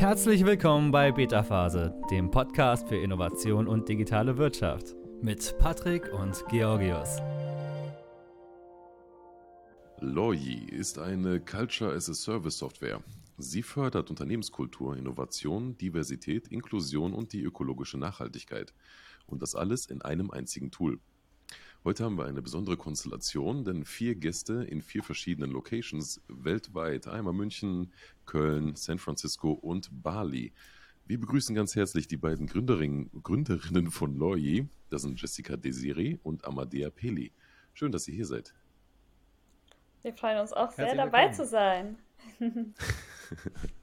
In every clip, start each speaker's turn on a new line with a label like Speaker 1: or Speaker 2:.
Speaker 1: Herzlich willkommen bei Beta Phase, dem Podcast für Innovation und digitale Wirtschaft mit Patrick und Georgios.
Speaker 2: Loyi ist eine Culture as a Service Software. Sie fördert Unternehmenskultur, Innovation, Diversität, Inklusion und die ökologische Nachhaltigkeit. Und das alles in einem einzigen Tool. Heute haben wir eine besondere Konstellation, denn vier Gäste in vier verschiedenen Locations weltweit. Einmal München, Köln, San Francisco und Bali. Wir begrüßen ganz herzlich die beiden Gründerinnen, Gründerinnen von Loyi. Das sind Jessica Desiri und Amadea Peli. Schön, dass ihr hier seid.
Speaker 3: Wir freuen uns auch sehr, dabei zu sein.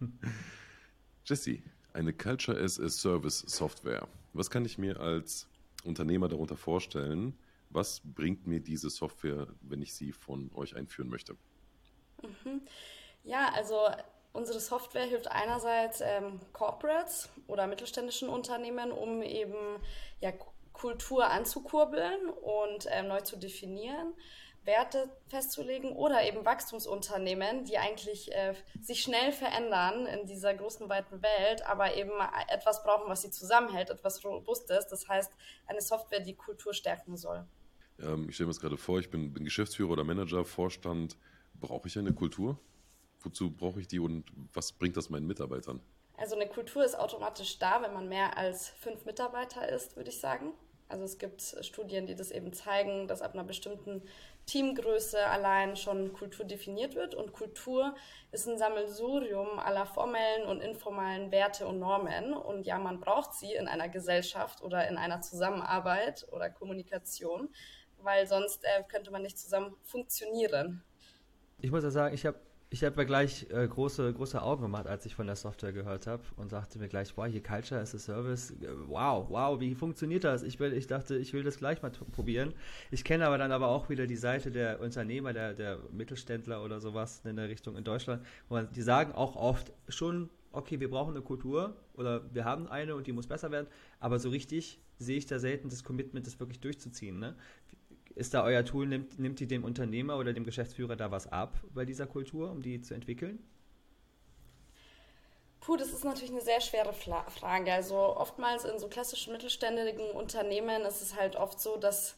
Speaker 2: Jesse, eine Culture as a Service Software. Was kann ich mir als Unternehmer darunter vorstellen? Was bringt mir diese Software, wenn ich sie von euch einführen möchte?
Speaker 3: Mhm. Ja, also unsere Software hilft einerseits ähm, Corporates oder mittelständischen Unternehmen, um eben ja, Kultur anzukurbeln und ähm, neu zu definieren. Werte festzulegen oder eben Wachstumsunternehmen, die eigentlich äh, sich schnell verändern in dieser großen, weiten Welt, aber eben etwas brauchen, was sie zusammenhält, etwas Robustes. Das heißt, eine Software, die Kultur stärken soll.
Speaker 2: Ähm, ich stelle mir das gerade vor, ich bin, bin Geschäftsführer oder Manager, Vorstand. Brauche ich eine Kultur? Wozu brauche ich die und was bringt das meinen Mitarbeitern?
Speaker 3: Also eine Kultur ist automatisch da, wenn man mehr als fünf Mitarbeiter ist, würde ich sagen. Also es gibt Studien, die das eben zeigen, dass ab einer bestimmten Teamgröße allein schon Kultur definiert wird. Und Kultur ist ein Sammelsurium aller formellen und informellen Werte und Normen. Und ja, man braucht sie in einer Gesellschaft oder in einer Zusammenarbeit oder Kommunikation weil sonst äh, könnte man nicht zusammen funktionieren.
Speaker 1: Ich muss ja sagen, ich habe ich habe mir gleich äh, große, große Augen gemacht, als ich von der Software gehört habe und sagte mir gleich, wow, hier Culture as a Service, wow, wow, wie funktioniert das? Ich, will, ich dachte, ich will das gleich mal probieren. Ich kenne aber dann aber auch wieder die Seite der Unternehmer, der, der Mittelständler oder sowas in der Richtung in Deutschland, wo man, die sagen auch oft schon, okay, wir brauchen eine Kultur oder wir haben eine und die muss besser werden, aber so richtig sehe ich da selten das Commitment, das wirklich durchzuziehen. Ne? Ist da euer Tool, nimmt, nimmt die dem Unternehmer oder dem Geschäftsführer da was ab bei dieser Kultur, um die zu entwickeln?
Speaker 3: Puh, das ist natürlich eine sehr schwere Frage. Also oftmals in so klassischen mittelständigen Unternehmen ist es halt oft so, dass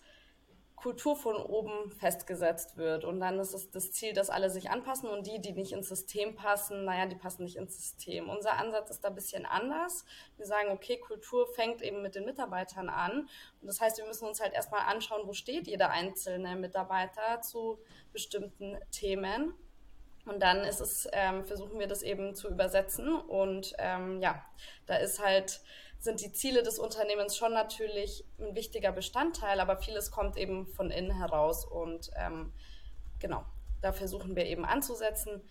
Speaker 3: Kultur von oben festgesetzt wird. Und dann ist es das Ziel, dass alle sich anpassen und die, die nicht ins System passen, naja, die passen nicht ins System. Unser Ansatz ist da ein bisschen anders. Wir sagen, okay, Kultur fängt eben mit den Mitarbeitern an. Und das heißt, wir müssen uns halt erstmal anschauen, wo steht jeder einzelne Mitarbeiter zu bestimmten Themen. Und dann ist es, ähm, versuchen wir das eben zu übersetzen. Und ähm, ja, da ist halt sind die Ziele des Unternehmens schon natürlich ein wichtiger Bestandteil, aber vieles kommt eben von innen heraus und ähm, genau, da versuchen wir eben anzusetzen.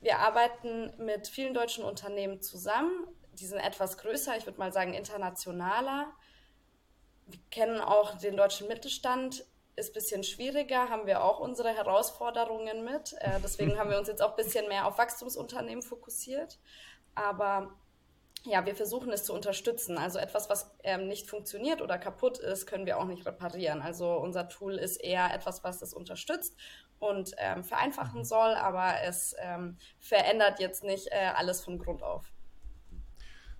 Speaker 3: Wir arbeiten mit vielen deutschen Unternehmen zusammen. Die sind etwas größer, ich würde mal sagen internationaler. Wir kennen auch den deutschen Mittelstand, ist ein bisschen schwieriger, haben wir auch unsere Herausforderungen mit. Äh, deswegen haben wir uns jetzt auch ein bisschen mehr auf Wachstumsunternehmen fokussiert. Aber ja, wir versuchen es zu unterstützen. Also etwas, was ähm, nicht funktioniert oder kaputt ist, können wir auch nicht reparieren. Also unser Tool ist eher etwas, was es unterstützt und ähm, vereinfachen mhm. soll, aber es ähm, verändert jetzt nicht äh, alles von Grund auf.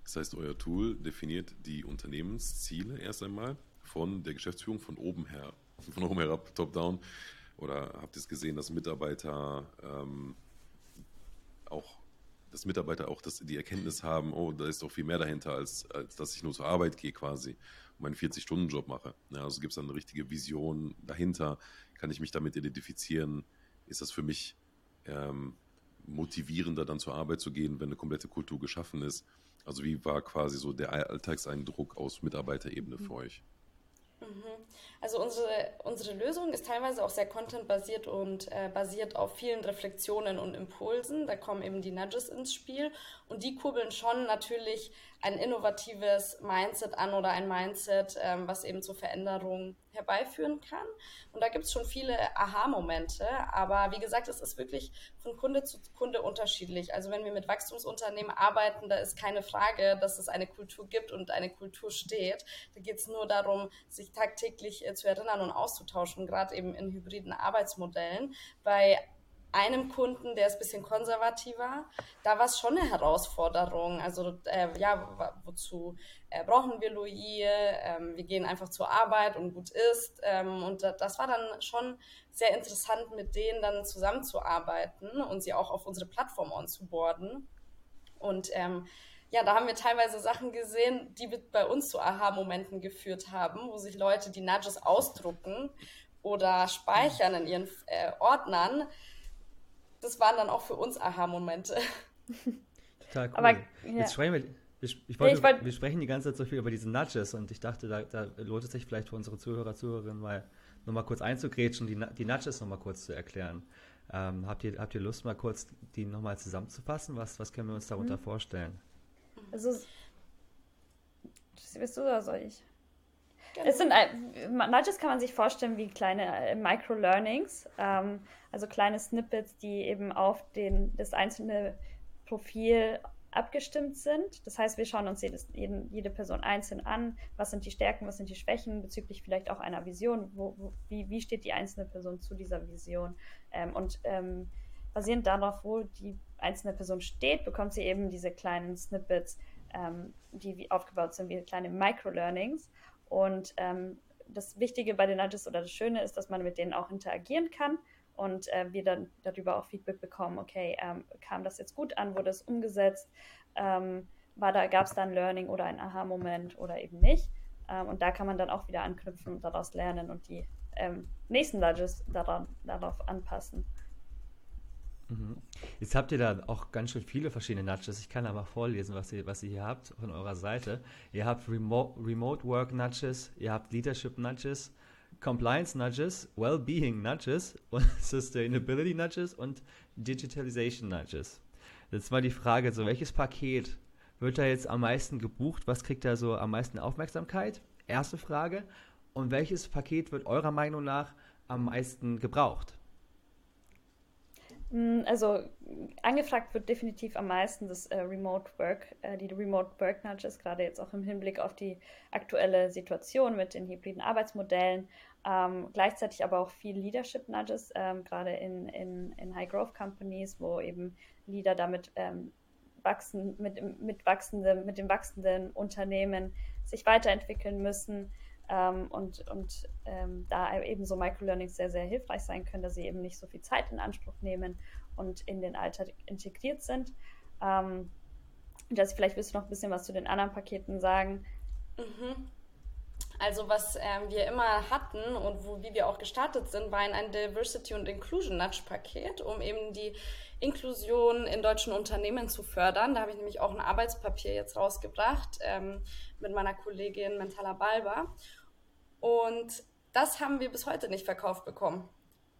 Speaker 2: Das heißt, euer Tool definiert die Unternehmensziele erst einmal von der Geschäftsführung von oben her, von oben herab, top-down. Oder habt ihr es gesehen, dass Mitarbeiter ähm, auch dass Mitarbeiter auch das, die Erkenntnis haben, oh, da ist doch viel mehr dahinter, als, als dass ich nur zur Arbeit gehe quasi und meinen 40-Stunden-Job mache. Ja, also gibt es dann eine richtige Vision dahinter? Kann ich mich damit identifizieren? Ist das für mich ähm, motivierender, dann zur Arbeit zu gehen, wenn eine komplette Kultur geschaffen ist? Also wie war quasi so der Alltagseindruck aus Mitarbeiterebene mhm. für euch?
Speaker 3: Mhm. Also unsere, unsere Lösung ist teilweise auch sehr contentbasiert und äh, basiert auf vielen Reflexionen und Impulsen. Da kommen eben die Nudges ins Spiel und die kurbeln schon natürlich ein innovatives Mindset an oder ein Mindset, ähm, was eben zur Veränderung herbeiführen kann. Und da gibt es schon viele Aha-Momente, aber wie gesagt, es ist wirklich von Kunde zu Kunde unterschiedlich. Also wenn wir mit Wachstumsunternehmen arbeiten, da ist keine Frage, dass es eine Kultur gibt und eine Kultur steht. Da geht es nur darum, sich tagtäglich äh, zu erinnern und auszutauschen, gerade eben in hybriden Arbeitsmodellen. Bei einem Kunden, der ist ein bisschen konservativer, da war es schon eine Herausforderung. Also äh, ja, wozu äh, brauchen wir Louis? Ähm, wir gehen einfach zur Arbeit und gut ist. Ähm, und das war dann schon sehr interessant, mit denen dann zusammenzuarbeiten und sie auch auf unsere Plattform onzuboarden. Und ähm, ja, da haben wir teilweise Sachen gesehen, die bei uns zu Aha-Momenten geführt haben, wo sich Leute die Nudges ausdrucken oder speichern in ihren äh, Ordnern das waren dann auch für uns Aha-Momente.
Speaker 1: Total cool. Aber, ja. Jetzt sprechen wir, ich wollte, ich wollt, wir sprechen die ganze Zeit so viel über diese Nudges und ich dachte, da, da lohnt es sich vielleicht für unsere Zuhörer, Zuhörerinnen mal nochmal kurz einzugrätschen, die, die Nudges nochmal kurz zu erklären. Ähm, habt, ihr, habt ihr Lust, mal kurz die nochmal zusammenzufassen? Was, was können wir uns darunter mhm. vorstellen?
Speaker 4: Also, bist du oder soll ich? Es sind, Nudges kann man sich vorstellen wie kleine äh, Micro-Learnings, ähm, also kleine Snippets, die eben auf den, das einzelne Profil abgestimmt sind. Das heißt, wir schauen uns jedes, jeden, jede Person einzeln an, was sind die Stärken, was sind die Schwächen, bezüglich vielleicht auch einer Vision, wo, wo, wie, wie steht die einzelne Person zu dieser Vision. Ähm, und ähm, basierend darauf, wo die einzelne Person steht, bekommt sie eben diese kleinen Snippets, ähm, die wie aufgebaut sind wie kleine Micro-Learnings. Und ähm, das Wichtige bei den Nudges oder das Schöne ist, dass man mit denen auch interagieren kann und äh, wir dann darüber auch Feedback bekommen, okay, ähm, kam das jetzt gut an, wurde es umgesetzt, ähm, da, gab es da ein Learning oder ein Aha-Moment oder eben nicht. Ähm, und da kann man dann auch wieder anknüpfen und daraus lernen und die ähm, nächsten Nudges daran, darauf anpassen.
Speaker 1: Mhm. Jetzt habt ihr da auch ganz schön viele verschiedene Nudges. Ich kann da mal vorlesen, was ihr, was ihr hier habt von eurer Seite. Ihr habt Remote, Remote Work Nudges, ihr habt Leadership Nudges, Compliance Nudges, Wellbeing Nudges und Sustainability Nudges und Digitalization Nudges. Jetzt mal die Frage, so welches Paket wird da jetzt am meisten gebucht? Was kriegt da so am meisten Aufmerksamkeit? Erste Frage. Und welches Paket wird eurer Meinung nach am meisten gebraucht?
Speaker 4: Mm, also angefragt wird definitiv am meisten das äh, Remote Work, äh, die Remote Work Nudges, gerade jetzt auch im Hinblick auf die aktuelle Situation mit den hybriden Arbeitsmodellen. Ähm, gleichzeitig aber auch viel Leadership Nudges, ähm, gerade in, in, in High Growth Companies, wo eben Leader damit ähm, wachsen, mit, mit, wachsende, mit dem wachsenden Unternehmen sich weiterentwickeln müssen. Ähm, und und ähm, da eben so Microlearnings sehr, sehr hilfreich sein können, dass sie eben nicht so viel Zeit in Anspruch nehmen und in den Alltag integriert sind. Ähm, das, vielleicht willst du noch ein bisschen was zu den anderen Paketen sagen.
Speaker 3: Mhm. Also was ähm, wir immer hatten und wo, wie wir auch gestartet sind, war ein Diversity und Inclusion Nudge Paket, um eben die Inklusion in deutschen Unternehmen zu fördern. Da habe ich nämlich auch ein Arbeitspapier jetzt rausgebracht ähm, mit meiner Kollegin Mentala Balba. Und das haben wir bis heute nicht verkauft bekommen.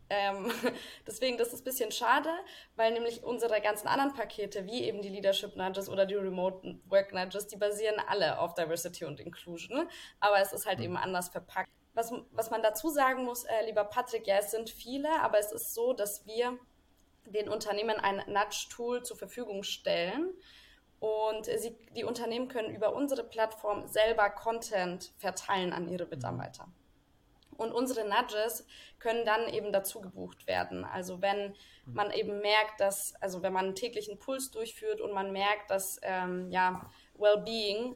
Speaker 3: Ähm, deswegen, das ist ein bisschen schade, weil nämlich unsere ganzen anderen Pakete, wie eben die Leadership Nudges oder die Remote Work Nudges, die basieren alle auf Diversity und Inclusion, aber es ist halt mhm. eben anders verpackt. Was, was man dazu sagen muss, äh, lieber Patrick, ja, es sind viele, aber es ist so, dass wir den Unternehmen ein Nudge-Tool zur Verfügung stellen, und sie, die Unternehmen können über unsere Plattform selber Content verteilen an ihre Mitarbeiter. Und unsere Nudges können dann eben dazu gebucht werden. Also wenn man eben merkt, dass, also wenn man einen täglichen Puls durchführt und man merkt, dass ähm, ja, Wellbeing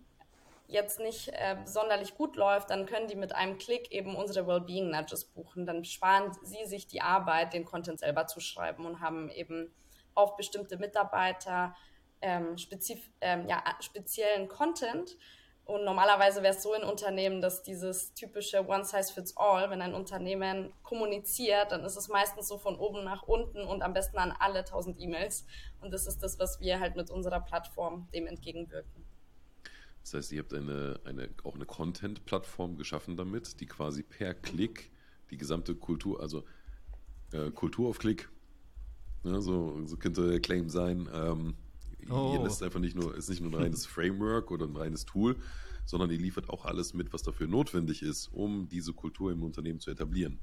Speaker 3: jetzt nicht äh, sonderlich gut läuft, dann können die mit einem Klick eben unsere Wellbeing Nudges buchen. Dann sparen sie sich die Arbeit, den Content selber zu schreiben und haben eben auf bestimmte Mitarbeiter ähm, spezif ähm, ja, speziellen Content. Und normalerweise wäre es so in Unternehmen, dass dieses typische One Size Fits All, wenn ein Unternehmen kommuniziert, dann ist es meistens so von oben nach unten und am besten an alle 1000 E-Mails. Und das ist das, was wir halt mit unserer Plattform dem entgegenwirken.
Speaker 2: Das heißt, ihr habt eine, eine, auch eine Content-Plattform geschaffen damit, die quasi per Klick die gesamte Kultur, also äh, Kultur auf Klick, ne, so, so könnte der Claim sein, ähm, Oh. Ihr lässt einfach nicht nur, ist nicht nur ein reines Framework oder ein reines Tool, sondern ihr liefert auch alles mit, was dafür notwendig ist, um diese Kultur im Unternehmen zu etablieren.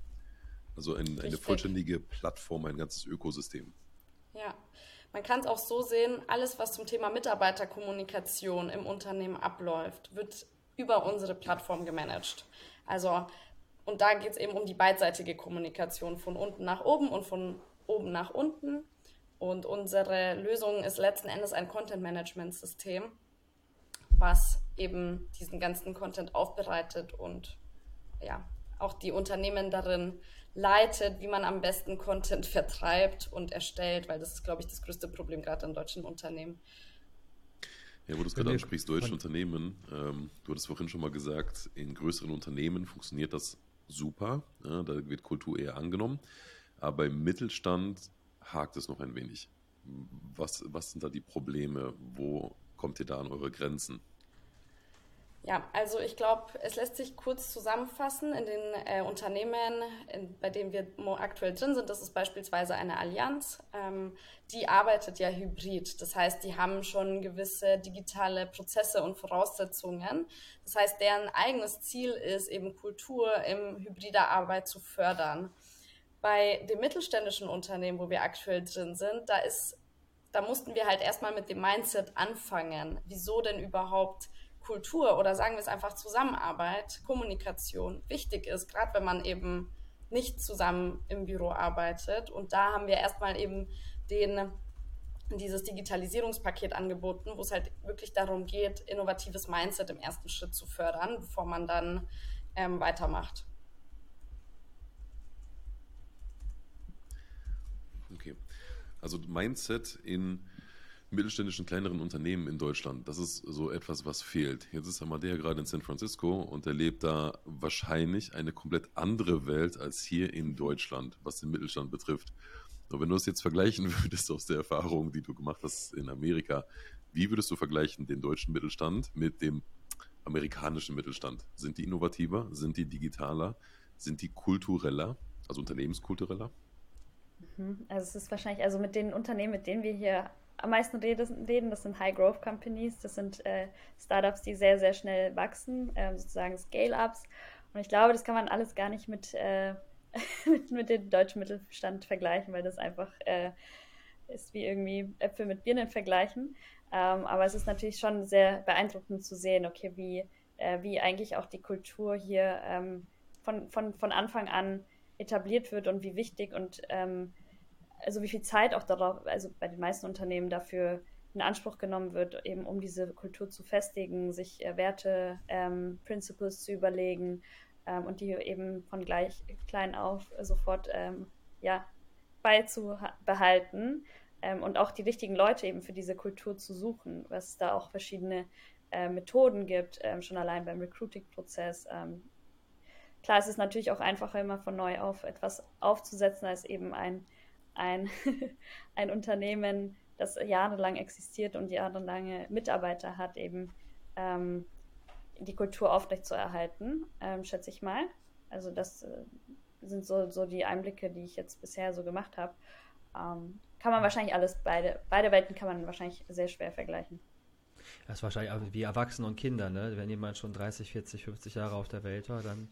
Speaker 2: Also ein, eine vollständige Plattform, ein ganzes Ökosystem.
Speaker 3: Ja, man kann es auch so sehen, alles, was zum Thema Mitarbeiterkommunikation im Unternehmen abläuft, wird über unsere Plattform gemanagt. Also, und da geht es eben um die beidseitige Kommunikation von unten nach oben und von oben nach unten. Und unsere Lösung ist letzten Endes ein Content-Management-System, was eben diesen ganzen Content aufbereitet und ja, auch die Unternehmen darin leitet, wie man am besten Content vertreibt und erstellt, weil das ist, glaube ich, das größte Problem gerade in deutschen Unternehmen.
Speaker 2: Ja, wo du es gerade ansprichst, deutsche Unternehmen, ähm, du hattest vorhin schon mal gesagt, in größeren Unternehmen funktioniert das super, ja, da wird Kultur eher angenommen, aber im Mittelstand hakt es noch ein wenig. Was, was sind da die Probleme? Wo kommt ihr da an eure Grenzen?
Speaker 3: Ja, also ich glaube, es lässt sich kurz zusammenfassen in den äh, Unternehmen, in, bei denen wir aktuell drin sind. Das ist beispielsweise eine Allianz, ähm, die arbeitet ja hybrid. Das heißt, die haben schon gewisse digitale Prozesse und Voraussetzungen. Das heißt, deren eigenes Ziel ist eben Kultur im hybrider Arbeit zu fördern. Bei den mittelständischen Unternehmen, wo wir aktuell drin sind, da ist, da mussten wir halt erstmal mit dem Mindset anfangen. Wieso denn überhaupt Kultur oder sagen wir es einfach Zusammenarbeit, Kommunikation wichtig ist, gerade wenn man eben nicht zusammen im Büro arbeitet. Und da haben wir erstmal eben den, dieses Digitalisierungspaket angeboten, wo es halt wirklich darum geht, innovatives Mindset im ersten Schritt zu fördern, bevor man dann ähm, weitermacht.
Speaker 2: Okay. Also Mindset in mittelständischen kleineren Unternehmen in Deutschland. Das ist so etwas, was fehlt. Jetzt ist Amadea gerade in San Francisco und erlebt da wahrscheinlich eine komplett andere Welt als hier in Deutschland, was den Mittelstand betrifft. Und wenn du es jetzt vergleichen würdest aus der Erfahrung, die du gemacht hast in Amerika, wie würdest du vergleichen den deutschen Mittelstand mit dem amerikanischen Mittelstand? Sind die innovativer? Sind die digitaler? Sind die kultureller, also unternehmenskultureller?
Speaker 4: Mhm. Also es ist wahrscheinlich, also mit den Unternehmen, mit denen wir hier am meisten reden, das sind High-Growth-Companies, das sind äh, Startups, die sehr, sehr schnell wachsen, äh, sozusagen Scale-Ups. Und ich glaube, das kann man alles gar nicht mit, äh, mit, mit, dem deutschen Mittelstand vergleichen, weil das einfach äh, ist wie irgendwie Äpfel mit Birnen vergleichen. Ähm, aber es ist natürlich schon sehr beeindruckend zu sehen, okay, wie, äh, wie eigentlich auch die Kultur hier ähm, von, von, von Anfang an etabliert wird und wie wichtig und ähm, also wie viel Zeit auch darauf, also bei den meisten Unternehmen dafür in Anspruch genommen wird, eben um diese Kultur zu festigen, sich äh, Werte, ähm, Principles zu überlegen ähm, und die eben von gleich klein auf sofort ähm, ja, beizubehalten ähm, und auch die richtigen Leute eben für diese Kultur zu suchen, was da auch verschiedene äh, Methoden gibt, ähm, schon allein beim Recruiting-Prozess. Klar, es ist natürlich auch einfacher, immer von neu auf etwas aufzusetzen, als eben ein ein, ein Unternehmen, das jahrelang existiert und jahrelange Mitarbeiter hat, eben ähm, die Kultur aufrechtzuerhalten, ähm, schätze ich mal. Also das äh, sind so, so die Einblicke, die ich jetzt bisher so gemacht habe. Ähm, kann man wahrscheinlich alles, beide, beide Welten kann man wahrscheinlich sehr schwer vergleichen.
Speaker 1: Das ist wahrscheinlich wie Erwachsene und Kinder, ne? Wenn jemand schon 30, 40, 50 Jahre auf der Welt war, dann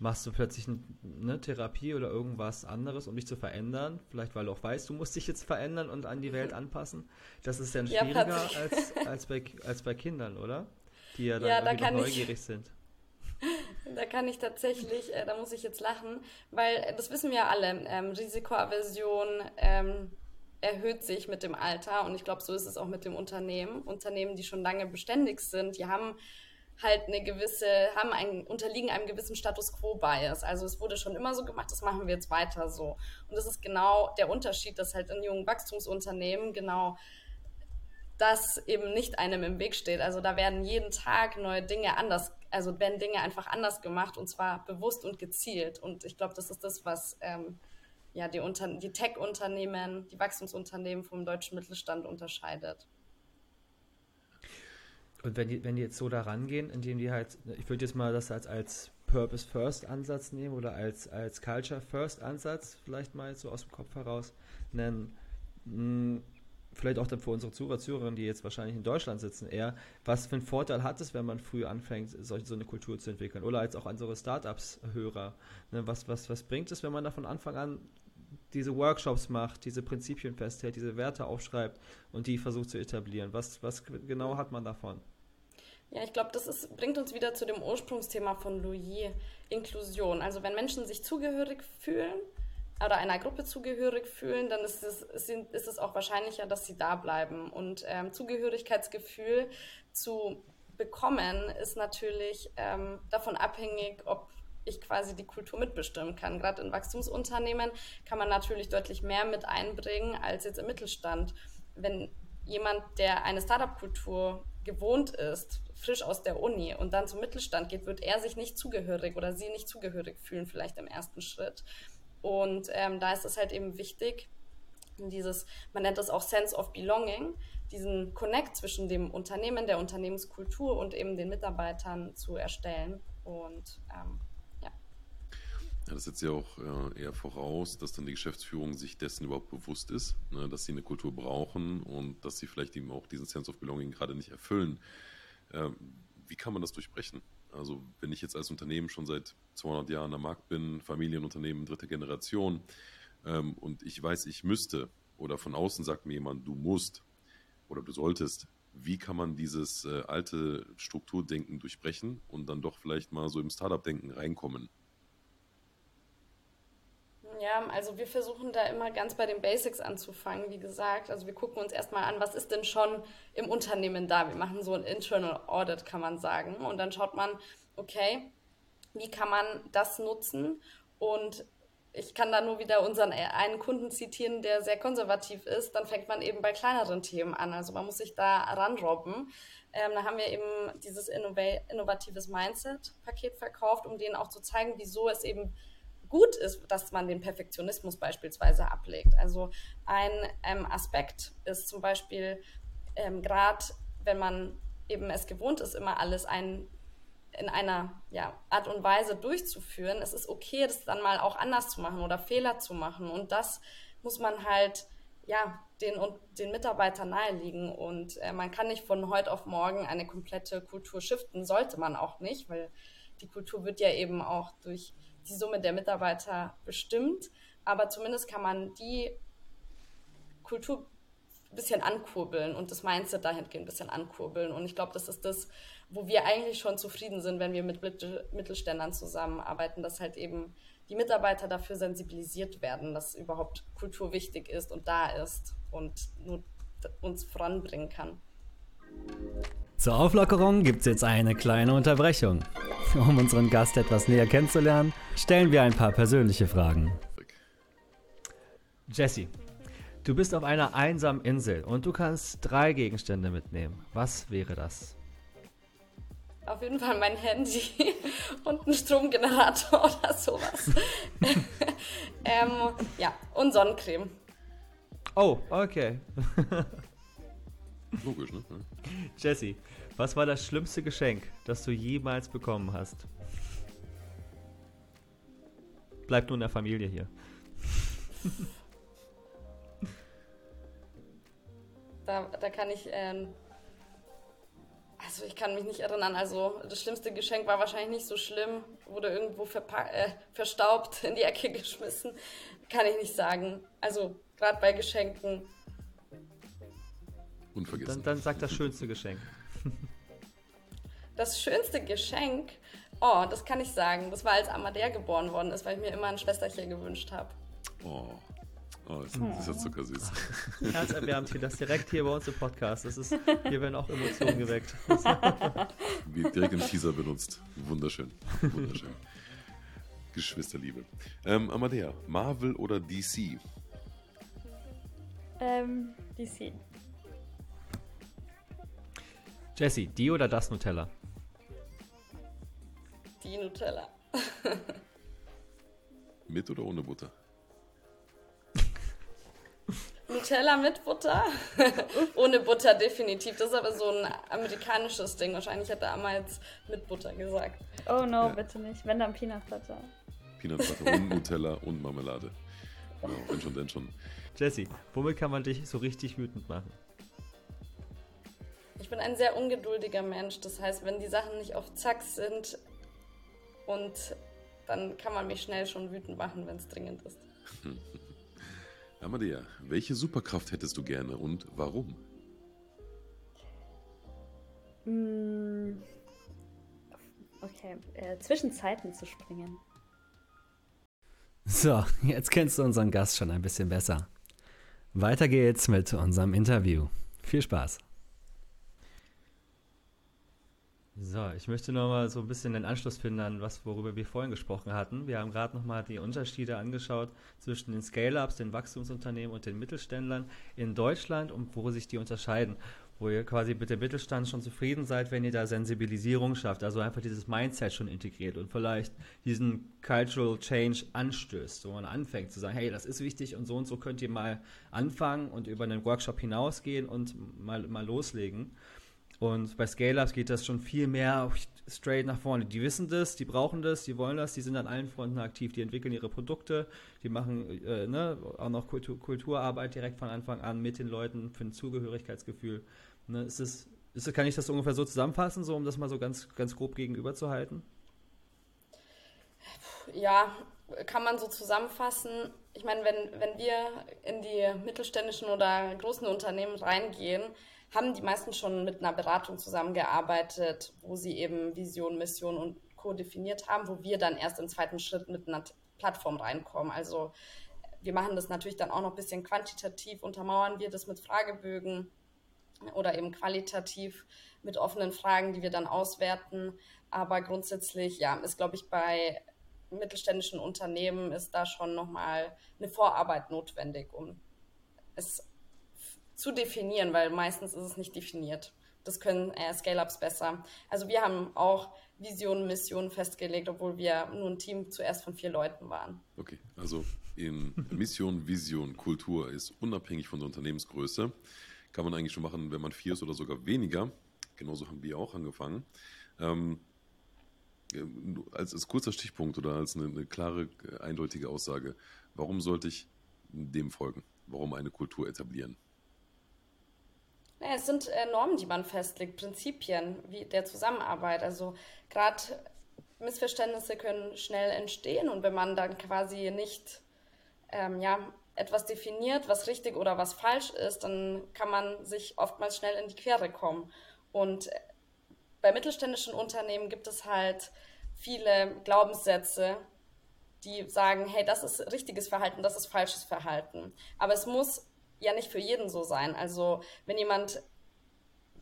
Speaker 1: machst du plötzlich eine Therapie oder irgendwas anderes, um dich zu verändern. Vielleicht, weil du auch weißt, du musst dich jetzt verändern und an die Welt anpassen. Das ist dann schwieriger ja, als, als, bei, als bei Kindern, oder? Die ja dann ja, da noch neugierig ich, sind.
Speaker 3: Da kann ich tatsächlich, äh, da muss ich jetzt lachen, weil äh, das wissen wir alle, ähm, Risikoaversion ähm, erhöht sich mit dem Alter und ich glaube, so ist es auch mit dem Unternehmen. Unternehmen, die schon lange beständig sind, die haben halt eine gewisse, haben ein, unterliegen einem gewissen Status Quo-Bias. Also es wurde schon immer so gemacht, das machen wir jetzt weiter so. Und das ist genau der Unterschied, dass halt in jungen Wachstumsunternehmen genau das eben nicht einem im Weg steht. Also da werden jeden Tag neue Dinge anders, also werden Dinge einfach anders gemacht und zwar bewusst und gezielt. Und ich glaube, das ist das, was ähm, ja die, die Tech-Unternehmen, die Wachstumsunternehmen vom deutschen Mittelstand unterscheidet.
Speaker 1: Und wenn die, wenn die jetzt so da rangehen, indem die halt, ich würde jetzt mal das als, als Purpose First Ansatz nehmen oder als, als Culture First Ansatz vielleicht mal so aus dem Kopf heraus nennen, mh, hm, vielleicht auch dann für unsere Zuhörer, Zuhörerinnen, die jetzt wahrscheinlich in Deutschland sitzen, eher, was für einen Vorteil hat es, wenn man früh anfängt, solche, so eine Kultur zu entwickeln? Oder als auch unsere Startups-Hörer. Ne, was, was, was bringt es, wenn man da von Anfang an diese Workshops macht, diese Prinzipien festhält, diese Werte aufschreibt und die versucht zu etablieren? Was, was genau hat man davon?
Speaker 3: Ja, ich glaube, das ist, bringt uns wieder zu dem Ursprungsthema von Louis, Inklusion. Also wenn Menschen sich zugehörig fühlen, oder einer Gruppe zugehörig fühlen, dann ist es, ist es auch wahrscheinlicher, dass sie da bleiben. Und ähm, Zugehörigkeitsgefühl zu bekommen ist natürlich ähm, davon abhängig, ob ich quasi die Kultur mitbestimmen kann. Gerade in Wachstumsunternehmen kann man natürlich deutlich mehr mit einbringen als jetzt im Mittelstand. Wenn jemand, der eine Startup-Kultur gewohnt ist, frisch aus der Uni und dann zum Mittelstand geht, wird er sich nicht zugehörig oder sie nicht zugehörig fühlen, vielleicht im ersten Schritt. Und ähm, da ist es halt eben wichtig, dieses, man nennt das auch Sense of Belonging, diesen Connect zwischen dem Unternehmen, der Unternehmenskultur und eben den Mitarbeitern zu erstellen. Und ähm,
Speaker 2: ja, das setzt ja auch äh, eher voraus, dass dann die Geschäftsführung sich dessen überhaupt bewusst ist, ne, dass sie eine Kultur brauchen und dass sie vielleicht eben auch diesen Sense of Belonging gerade nicht erfüllen. Ähm, wie kann man das durchbrechen? Also wenn ich jetzt als Unternehmen schon seit 200 Jahren am Markt bin, Familienunternehmen dritte Generation ähm, und ich weiß, ich müsste oder von außen sagt mir jemand, du musst oder du solltest, wie kann man dieses äh, alte Strukturdenken durchbrechen und dann doch vielleicht mal so im Startup-Denken reinkommen?
Speaker 3: Ja, also wir versuchen da immer ganz bei den Basics anzufangen, wie gesagt. Also wir gucken uns erstmal an, was ist denn schon im Unternehmen da? Wir machen so ein Internal Audit, kann man sagen. Und dann schaut man, okay, wie kann man das nutzen? Und ich kann da nur wieder unseren einen Kunden zitieren, der sehr konservativ ist. Dann fängt man eben bei kleineren Themen an. Also man muss sich da ranrobben. Ähm, da haben wir eben dieses Innov innovatives Mindset-Paket verkauft, um denen auch zu zeigen, wieso es eben gut ist, dass man den Perfektionismus beispielsweise ablegt. Also ein ähm, Aspekt ist zum Beispiel ähm, gerade, wenn man eben es gewohnt ist, immer alles ein, in einer ja, Art und Weise durchzuführen. Es ist okay, das dann mal auch anders zu machen oder Fehler zu machen. Und das muss man halt ja, den, den Mitarbeitern naheliegen. Und äh, man kann nicht von heute auf morgen eine komplette Kultur shiften, sollte man auch nicht, weil die Kultur wird ja eben auch durch die Summe der Mitarbeiter bestimmt, aber zumindest kann man die Kultur ein bisschen ankurbeln und das Mindset dahingehend ein bisschen ankurbeln. Und ich glaube, das ist das, wo wir eigentlich schon zufrieden sind, wenn wir mit Mittelständlern zusammenarbeiten, dass halt eben die Mitarbeiter dafür sensibilisiert werden, dass überhaupt Kultur wichtig ist und da ist und nur uns voranbringen kann.
Speaker 1: Zur Auflockerung gibt es jetzt eine kleine Unterbrechung. Um unseren Gast etwas näher kennenzulernen, stellen wir ein paar persönliche Fragen. Jesse, du bist auf einer einsamen Insel und du kannst drei Gegenstände mitnehmen. Was wäre das?
Speaker 3: Auf jeden Fall mein Handy und ein Stromgenerator oder sowas. ähm, ja, und Sonnencreme.
Speaker 1: Oh, okay.
Speaker 2: Logisch, ne?
Speaker 1: Jesse, was war das schlimmste Geschenk, das du jemals bekommen hast? Bleib nur in der Familie hier.
Speaker 3: da, da kann ich, ähm, also ich kann mich nicht erinnern. Also das schlimmste Geschenk war wahrscheinlich nicht so schlimm, wurde irgendwo äh, verstaubt in die Ecke geschmissen. Kann ich nicht sagen. Also gerade bei Geschenken
Speaker 2: Unvergessen.
Speaker 1: Dann, dann sag das schönste Geschenk.
Speaker 3: Das schönste Geschenk, oh, das kann ich sagen. Das war, als Amadea geboren worden ist, weil ich mir immer ein Schwesterchen gewünscht habe.
Speaker 2: Oh. Oh, das, das ist ja zuckersüß.
Speaker 1: Herzerwärmt hier, das direkt hier bei uns im Podcast. Das ist, hier werden auch Emotionen geweckt.
Speaker 2: Wie direkt im Teaser benutzt. Wunderschön. Wunderschön. Geschwisterliebe. Ähm, Amadea, Marvel oder DC?
Speaker 4: Ähm, DC.
Speaker 1: Jessie, die oder das Nutella?
Speaker 3: Die Nutella.
Speaker 2: mit oder ohne Butter?
Speaker 3: Nutella mit Butter? ohne Butter definitiv. Das ist aber so ein amerikanisches Ding. Wahrscheinlich hätte Amma jetzt mit Butter gesagt.
Speaker 4: Oh no, ja. bitte nicht. Wenn dann Peanut Butter.
Speaker 2: Peanut Butter und Nutella und Marmelade. Genau, wenn schon, denn schon.
Speaker 1: Jessie, womit kann man dich so richtig wütend machen?
Speaker 3: Ich bin ein sehr ungeduldiger Mensch. Das heißt, wenn die Sachen nicht auf Zack sind und dann kann man mich schnell schon wütend machen, wenn es dringend ist.
Speaker 2: Amadea, welche Superkraft hättest du gerne und warum?
Speaker 4: Mm, okay, äh, zwischen Zeiten zu springen.
Speaker 1: So, jetzt kennst du unseren Gast schon ein bisschen besser. Weiter geht's mit unserem Interview. Viel Spaß. So, ich möchte nochmal so ein bisschen den Anschluss finden an was, worüber wir vorhin gesprochen hatten. Wir haben gerade nochmal die Unterschiede angeschaut zwischen den Scale-Ups, den Wachstumsunternehmen und den Mittelständlern in Deutschland und wo sich die unterscheiden. Wo ihr quasi mit dem Mittelstand schon zufrieden seid, wenn ihr da Sensibilisierung schafft, also einfach dieses Mindset schon integriert und vielleicht diesen Cultural Change anstößt, wo man anfängt zu sagen, hey, das ist wichtig und so und so könnt ihr mal anfangen und über einen Workshop hinausgehen und mal, mal loslegen. Und bei Scale-Ups geht das schon viel mehr straight nach vorne. Die wissen das, die brauchen das, die wollen das, die sind an allen Fronten aktiv, die entwickeln ihre Produkte, die machen äh, ne, auch noch Kultur, Kulturarbeit direkt von Anfang an mit den Leuten für ein Zugehörigkeitsgefühl. Ne, ist es, ist, kann ich das ungefähr so zusammenfassen, so um das mal so ganz, ganz grob gegenüberzuhalten?
Speaker 3: Ja, kann man so zusammenfassen. Ich meine, wenn, wenn wir in die mittelständischen oder großen Unternehmen reingehen, haben die meisten schon mit einer Beratung zusammengearbeitet, wo sie eben Vision, Mission und Co. definiert haben, wo wir dann erst im zweiten Schritt mit einer Plattform reinkommen. Also wir machen das natürlich dann auch noch ein bisschen quantitativ, untermauern wir das mit Fragebögen oder eben qualitativ mit offenen Fragen, die wir dann auswerten. Aber grundsätzlich, ja, ist, glaube ich, bei mittelständischen Unternehmen ist da schon nochmal eine Vorarbeit notwendig, um es zu definieren, weil meistens ist es nicht definiert. Das können äh, Scale-Ups besser. Also wir haben auch Visionen, Missionen festgelegt, obwohl wir nur ein Team zuerst von vier Leuten waren.
Speaker 2: Okay, also in Mission, Vision, Kultur ist unabhängig von der Unternehmensgröße. Kann man eigentlich schon machen, wenn man vier ist oder sogar weniger. Genauso haben wir auch angefangen. Ähm, als, als kurzer Stichpunkt oder als eine, eine klare, eindeutige Aussage, warum sollte ich dem folgen? Warum eine Kultur etablieren?
Speaker 3: Naja, es sind äh, Normen, die man festlegt, Prinzipien wie der Zusammenarbeit. Also gerade Missverständnisse können schnell entstehen und wenn man dann quasi nicht ähm, ja, etwas definiert, was richtig oder was falsch ist, dann kann man sich oftmals schnell in die Quere kommen. Und äh, bei mittelständischen Unternehmen gibt es halt viele Glaubenssätze, die sagen, hey, das ist richtiges Verhalten, das ist falsches Verhalten. Aber es muss ja nicht für jeden so sein. Also wenn jemand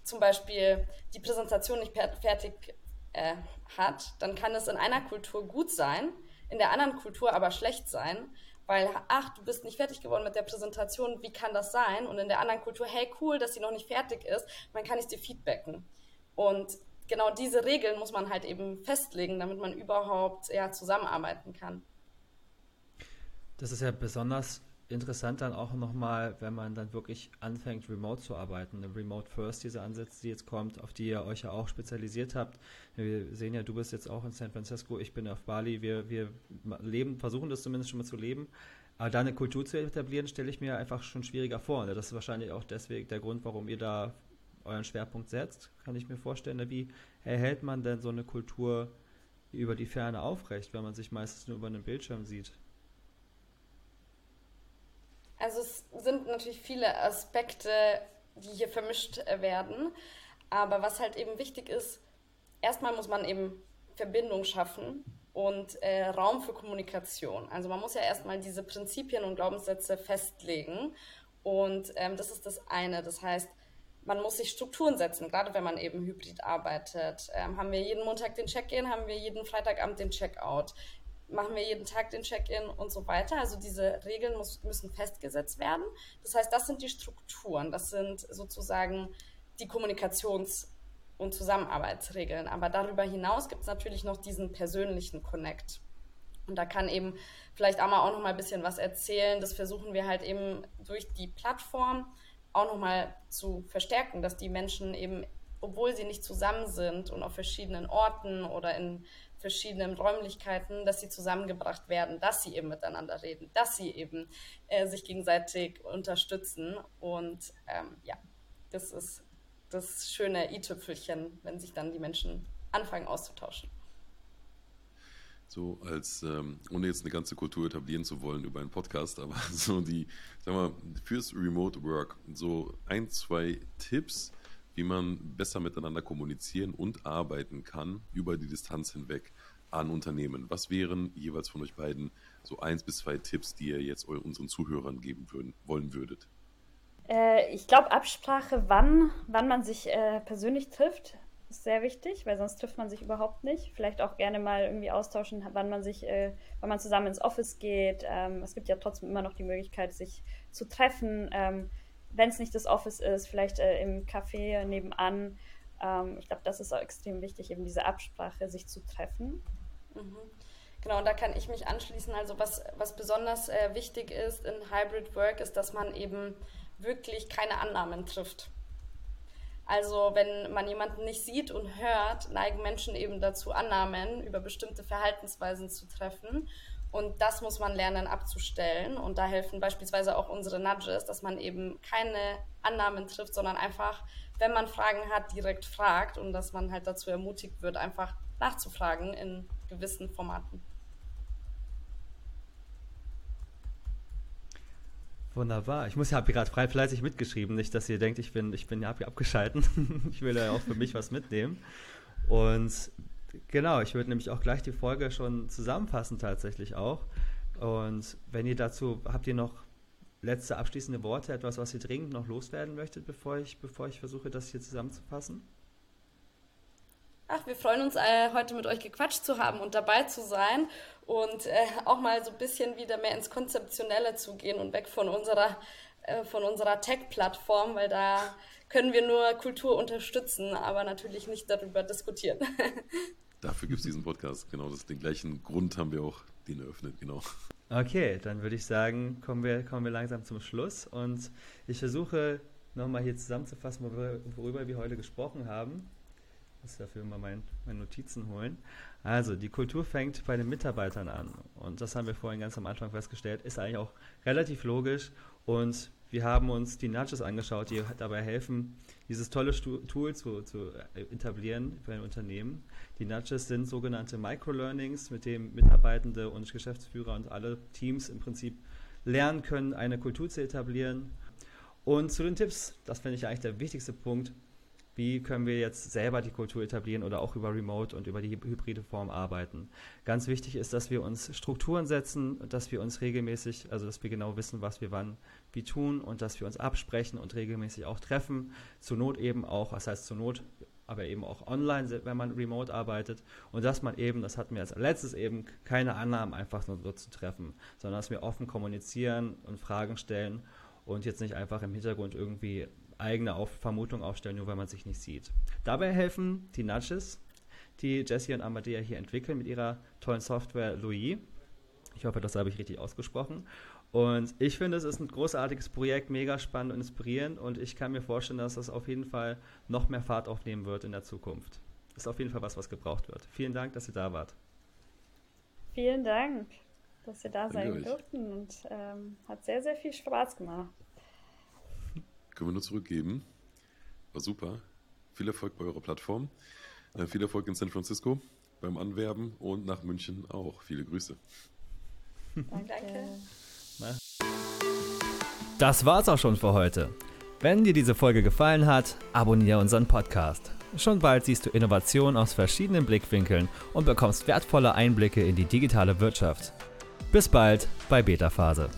Speaker 3: zum Beispiel die Präsentation nicht fertig äh, hat, dann kann es in einer Kultur gut sein, in der anderen Kultur aber schlecht sein, weil, ach, du bist nicht fertig geworden mit der Präsentation, wie kann das sein? Und in der anderen Kultur, hey, cool, dass sie noch nicht fertig ist, man kann ich dir feedbacken. Und genau diese Regeln muss man halt eben festlegen, damit man überhaupt ja, zusammenarbeiten kann.
Speaker 1: Das ist ja besonders interessant dann auch nochmal, wenn man dann wirklich anfängt, remote zu arbeiten. Remote First, diese Ansätze, die jetzt kommt, auf die ihr euch ja auch spezialisiert habt. Wir sehen ja, du bist jetzt auch in San Francisco, ich bin auf Bali. Wir, wir leben, versuchen das zumindest schon mal zu leben. Aber da eine Kultur zu etablieren, stelle ich mir einfach schon schwieriger vor. Das ist wahrscheinlich auch deswegen der Grund, warum ihr da euren Schwerpunkt setzt, kann ich mir vorstellen. Wie erhält man denn so eine Kultur über die Ferne aufrecht, wenn man sich meistens nur über einen Bildschirm sieht?
Speaker 3: Also es sind natürlich viele Aspekte, die hier vermischt äh, werden. Aber was halt eben wichtig ist, erstmal muss man eben Verbindung schaffen und äh, Raum für Kommunikation. Also man muss ja erstmal diese Prinzipien und Glaubenssätze festlegen. Und ähm, das ist das eine. Das heißt, man muss sich Strukturen setzen, gerade wenn man eben hybrid arbeitet. Ähm, haben wir jeden Montag den Check-in, haben wir jeden Freitagabend den Check-out machen wir jeden Tag den Check-in und so weiter. Also diese Regeln muss, müssen festgesetzt werden. Das heißt, das sind die Strukturen, das sind sozusagen die Kommunikations- und Zusammenarbeitsregeln. Aber darüber hinaus gibt es natürlich noch diesen persönlichen Connect. Und da kann eben vielleicht Amma auch noch mal ein bisschen was erzählen. Das versuchen wir halt eben durch die Plattform auch noch mal zu verstärken, dass die Menschen eben, obwohl sie nicht zusammen sind und auf verschiedenen Orten oder in verschiedenen Räumlichkeiten, dass sie zusammengebracht werden, dass sie eben miteinander reden, dass sie eben äh, sich gegenseitig unterstützen. Und ähm, ja, das ist das schöne i-Tüpfelchen, wenn sich dann die Menschen anfangen auszutauschen.
Speaker 2: So als, ähm, ohne jetzt eine ganze Kultur etablieren zu wollen über einen Podcast, aber so die, sag mal, fürs Remote Work, so ein, zwei Tipps, wie man besser miteinander kommunizieren und arbeiten kann über die Distanz hinweg an Unternehmen. Was wären jeweils von euch beiden so eins bis zwei Tipps, die ihr jetzt unseren Zuhörern geben würden, wollen würdet?
Speaker 4: Äh, ich glaube, Absprache, wann, wann man sich äh, persönlich trifft, ist sehr wichtig, weil sonst trifft man sich überhaupt nicht. Vielleicht auch gerne mal irgendwie austauschen, wann man sich, äh, wann man zusammen ins Office geht. Ähm, es gibt ja trotzdem immer noch die Möglichkeit, sich zu treffen. Ähm, Wenn es nicht das Office ist, vielleicht äh, im Café nebenan. Ähm, ich glaube, das ist auch extrem wichtig, eben diese Absprache, sich zu treffen.
Speaker 3: Mhm. Genau, und da kann ich mich anschließen. Also was, was besonders äh, wichtig ist in Hybrid Work, ist, dass man eben wirklich keine Annahmen trifft. Also wenn man jemanden nicht sieht und hört, neigen Menschen eben dazu, Annahmen über bestimmte Verhaltensweisen zu treffen. Und das muss man lernen abzustellen. Und da helfen beispielsweise auch unsere Nudges, dass man eben keine Annahmen trifft, sondern einfach, wenn man Fragen hat, direkt fragt und dass man halt dazu ermutigt wird, einfach nachzufragen in gewissen Formaten.
Speaker 1: Wunderbar. Ich muss ja gerade frei fleißig mitgeschrieben, nicht, dass ihr denkt, ich bin, ich bin ja abgeschalten. ich will ja auch für mich was mitnehmen. Und genau, ich würde nämlich auch gleich die Folge schon zusammenfassen, tatsächlich auch. Und wenn ihr dazu, habt ihr noch letzte abschließende Worte, etwas, was ihr dringend noch loswerden möchtet, bevor ich, bevor ich versuche, das hier zusammenzufassen?
Speaker 3: Ach, wir freuen uns, äh, heute mit euch gequatscht zu haben und dabei zu sein und äh, auch mal so ein bisschen wieder mehr ins Konzeptionelle zu gehen und weg von unserer, äh, von unserer Tech-Plattform, weil da können wir nur Kultur unterstützen, aber natürlich nicht darüber diskutieren.
Speaker 2: Dafür gibt es diesen Podcast, genau. Das, den gleichen Grund haben wir auch den eröffnet, genau.
Speaker 1: Okay, dann würde ich sagen, kommen wir, kommen wir langsam zum Schluss und ich versuche nochmal hier zusammenzufassen, worüber wir heute gesprochen haben muss dafür mal mein, meine Notizen holen. Also, die Kultur fängt bei den Mitarbeitern an. Und das haben wir vorhin ganz am Anfang festgestellt, ist eigentlich auch relativ logisch. Und wir haben uns die Nudges angeschaut, die dabei helfen, dieses tolle Tool zu, zu äh, etablieren für ein Unternehmen. Die Nudges sind sogenannte Microlearnings, mit dem Mitarbeitende und Geschäftsführer und alle Teams im Prinzip lernen können, eine Kultur zu etablieren. Und zu den Tipps, das finde ich eigentlich der wichtigste Punkt, wie können wir jetzt selber die Kultur etablieren oder auch über Remote und über die hybride Form arbeiten. Ganz wichtig ist, dass wir uns Strukturen setzen, dass wir uns regelmäßig, also dass wir genau wissen, was wir wann wie tun und dass wir uns absprechen und regelmäßig auch treffen. Zur Not eben auch, was heißt zur Not, aber eben auch online, wenn man remote arbeitet. Und dass man eben, das hatten wir als letztes eben, keine Annahmen einfach nur so zu treffen, sondern dass wir offen kommunizieren und Fragen stellen und jetzt nicht einfach im Hintergrund irgendwie eigene Auf Vermutung aufstellen, nur weil man sich nicht sieht. Dabei helfen die Nudges, die Jessie und Amadea hier entwickeln mit ihrer tollen Software Louis. Ich hoffe, das habe ich richtig ausgesprochen. Und ich finde, es ist ein großartiges Projekt, mega spannend und inspirierend. Und ich kann mir vorstellen, dass das auf jeden Fall noch mehr Fahrt aufnehmen wird in der Zukunft. Ist auf jeden Fall was, was gebraucht wird. Vielen Dank, dass ihr da wart.
Speaker 4: Vielen Dank, dass ihr da sein durften und ähm, hat sehr, sehr viel Spaß gemacht.
Speaker 2: Können wir nur zurückgeben. War super. Viel Erfolg bei eurer Plattform. Äh, viel Erfolg in San Francisco beim Anwerben und nach München auch. Viele Grüße.
Speaker 3: Danke.
Speaker 1: Das war's auch schon für heute. Wenn dir diese Folge gefallen hat, abonniere unseren Podcast. Schon bald siehst du Innovationen aus verschiedenen Blickwinkeln und bekommst wertvolle Einblicke in die digitale Wirtschaft. Bis bald bei Beta Phase.